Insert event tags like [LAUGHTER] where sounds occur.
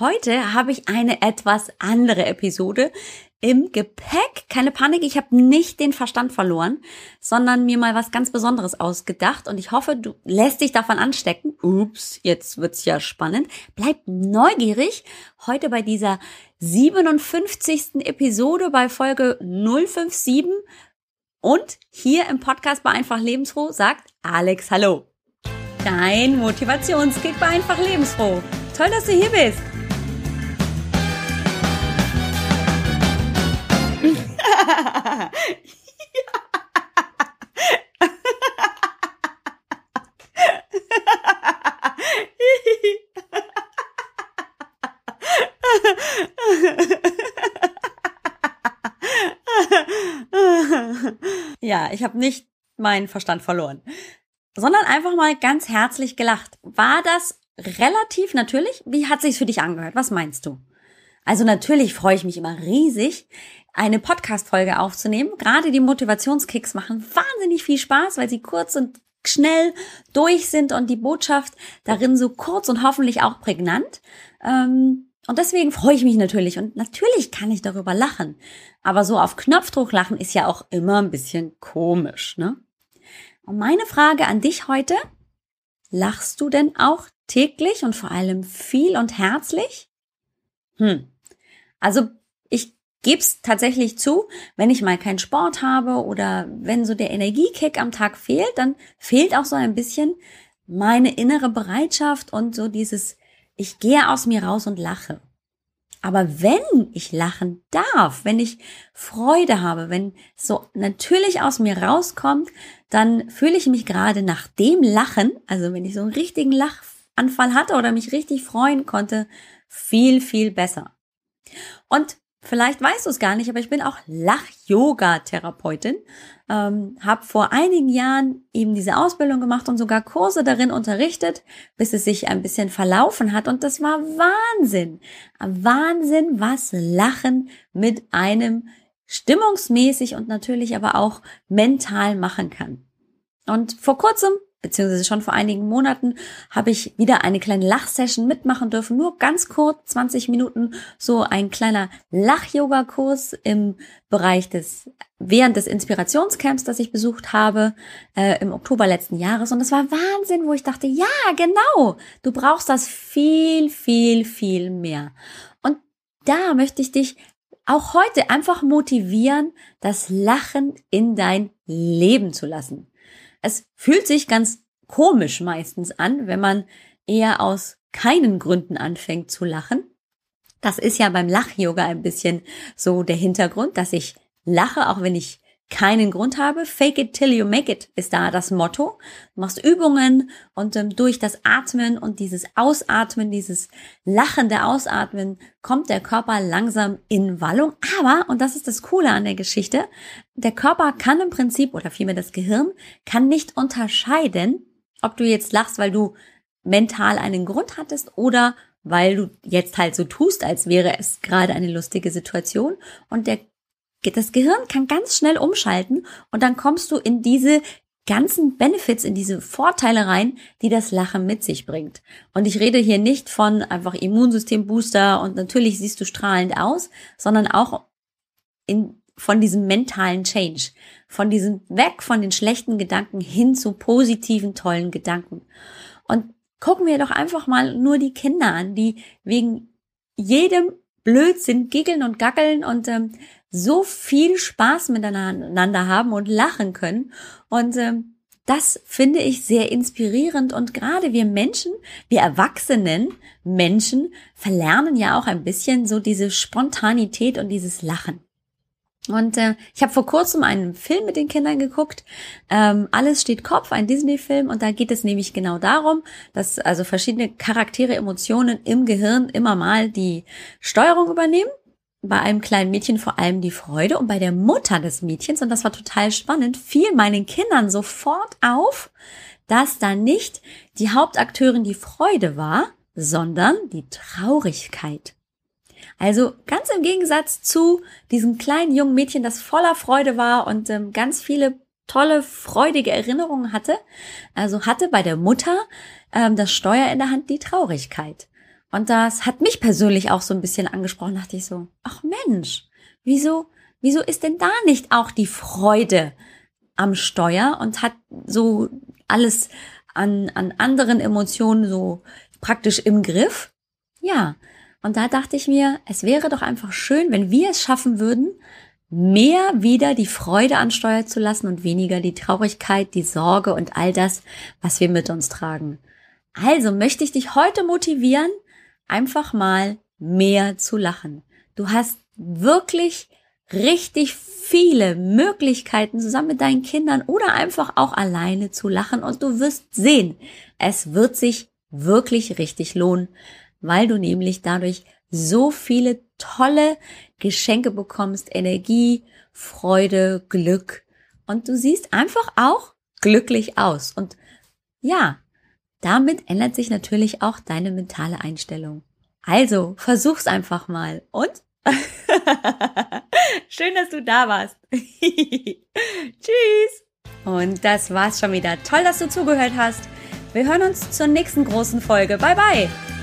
Heute habe ich eine etwas andere Episode im Gepäck. Keine Panik, ich habe nicht den Verstand verloren, sondern mir mal was ganz Besonderes ausgedacht und ich hoffe, du lässt dich davon anstecken. Ups, jetzt wird's ja spannend. Bleib neugierig heute bei dieser 57. Episode bei Folge 057 und hier im Podcast bei Einfach Lebensfroh sagt Alex Hallo. Dein Motivationskick bei Einfach Lebensfroh. Toll, dass du hier bist. Ja, ich habe nicht meinen Verstand verloren, sondern einfach mal ganz herzlich gelacht. War das relativ natürlich? Wie hat sich's für dich angehört? Was meinst du? Also natürlich freue ich mich immer riesig, eine Podcast-Folge aufzunehmen. Gerade die Motivationskicks machen wahnsinnig viel Spaß, weil sie kurz und schnell durch sind und die Botschaft darin so kurz und hoffentlich auch prägnant. Ähm, und deswegen freue ich mich natürlich und natürlich kann ich darüber lachen. Aber so auf Knopfdruck lachen ist ja auch immer ein bisschen komisch, ne? Und meine Frage an dich heute, lachst du denn auch täglich und vor allem viel und herzlich? Hm. Also es tatsächlich zu, wenn ich mal keinen Sport habe oder wenn so der Energiekick am Tag fehlt, dann fehlt auch so ein bisschen meine innere Bereitschaft und so dieses, ich gehe aus mir raus und lache. Aber wenn ich lachen darf, wenn ich Freude habe, wenn so natürlich aus mir rauskommt, dann fühle ich mich gerade nach dem Lachen, also wenn ich so einen richtigen Lachanfall hatte oder mich richtig freuen konnte, viel, viel besser. Und Vielleicht weißt du es gar nicht, aber ich bin auch Lach-Yoga-Therapeutin. Ähm, habe vor einigen Jahren eben diese Ausbildung gemacht und sogar Kurse darin unterrichtet, bis es sich ein bisschen verlaufen hat. Und das war Wahnsinn. Wahnsinn, was Lachen mit einem stimmungsmäßig und natürlich aber auch mental machen kann. Und vor kurzem beziehungsweise schon vor einigen Monaten habe ich wieder eine kleine Lachsession mitmachen dürfen. Nur ganz kurz, 20 Minuten, so ein kleiner Lach-Yoga-Kurs im Bereich des, während des Inspirationscamps, das ich besucht habe, äh, im Oktober letzten Jahres. Und das war Wahnsinn, wo ich dachte, ja, genau, du brauchst das viel, viel, viel mehr. Und da möchte ich dich auch heute einfach motivieren, das Lachen in dein Leben zu lassen. Es fühlt sich ganz komisch meistens an, wenn man eher aus keinen Gründen anfängt zu lachen. Das ist ja beim Lach-Yoga ein bisschen so der Hintergrund, dass ich lache, auch wenn ich keinen Grund habe. Fake it till you make it ist da das Motto. Du machst Übungen und ähm, durch das Atmen und dieses Ausatmen, dieses lachende Ausatmen, kommt der Körper langsam in Wallung. Aber, und das ist das Coole an der Geschichte, der Körper kann im Prinzip, oder vielmehr das Gehirn, kann nicht unterscheiden, ob du jetzt lachst, weil du mental einen Grund hattest oder weil du jetzt halt so tust, als wäre es gerade eine lustige Situation. Und der das Gehirn kann ganz schnell umschalten und dann kommst du in diese ganzen Benefits, in diese Vorteile rein, die das Lachen mit sich bringt. Und ich rede hier nicht von einfach Immunsystembooster und natürlich siehst du strahlend aus, sondern auch in, von diesem mentalen Change, von diesem weg von den schlechten Gedanken hin zu positiven, tollen Gedanken. Und gucken wir doch einfach mal nur die Kinder an, die wegen jedem Blödsinn giggeln und gackeln und ähm, so viel Spaß miteinander haben und lachen können. Und ähm, das finde ich sehr inspirierend und gerade wir Menschen, wir erwachsenen Menschen verlernen ja auch ein bisschen so diese Spontanität und dieses Lachen. Und äh, ich habe vor kurzem einen Film mit den Kindern geguckt. Ähm, Alles steht Kopf, ein Disney-Film. Und da geht es nämlich genau darum, dass also verschiedene Charaktere, Emotionen im Gehirn immer mal die Steuerung übernehmen bei einem kleinen Mädchen vor allem die Freude und bei der Mutter des Mädchens, und das war total spannend, fiel meinen Kindern sofort auf, dass da nicht die Hauptakteurin die Freude war, sondern die Traurigkeit. Also ganz im Gegensatz zu diesem kleinen jungen Mädchen, das voller Freude war und ähm, ganz viele tolle, freudige Erinnerungen hatte, also hatte bei der Mutter ähm, das Steuer in der Hand die Traurigkeit. Und das hat mich persönlich auch so ein bisschen angesprochen, dachte ich so, ach Mensch, wieso, wieso ist denn da nicht auch die Freude am Steuer und hat so alles an, an anderen Emotionen so praktisch im Griff? Ja. Und da dachte ich mir, es wäre doch einfach schön, wenn wir es schaffen würden, mehr wieder die Freude an Steuer zu lassen und weniger die Traurigkeit, die Sorge und all das, was wir mit uns tragen. Also möchte ich dich heute motivieren, einfach mal mehr zu lachen. Du hast wirklich richtig viele Möglichkeiten, zusammen mit deinen Kindern oder einfach auch alleine zu lachen und du wirst sehen, es wird sich wirklich richtig lohnen, weil du nämlich dadurch so viele tolle Geschenke bekommst, Energie, Freude, Glück und du siehst einfach auch glücklich aus und ja, damit ändert sich natürlich auch deine mentale Einstellung. Also, versuch's einfach mal. Und? [LAUGHS] Schön, dass du da warst. [LAUGHS] Tschüss. Und das war's schon wieder. Toll, dass du zugehört hast. Wir hören uns zur nächsten großen Folge. Bye bye.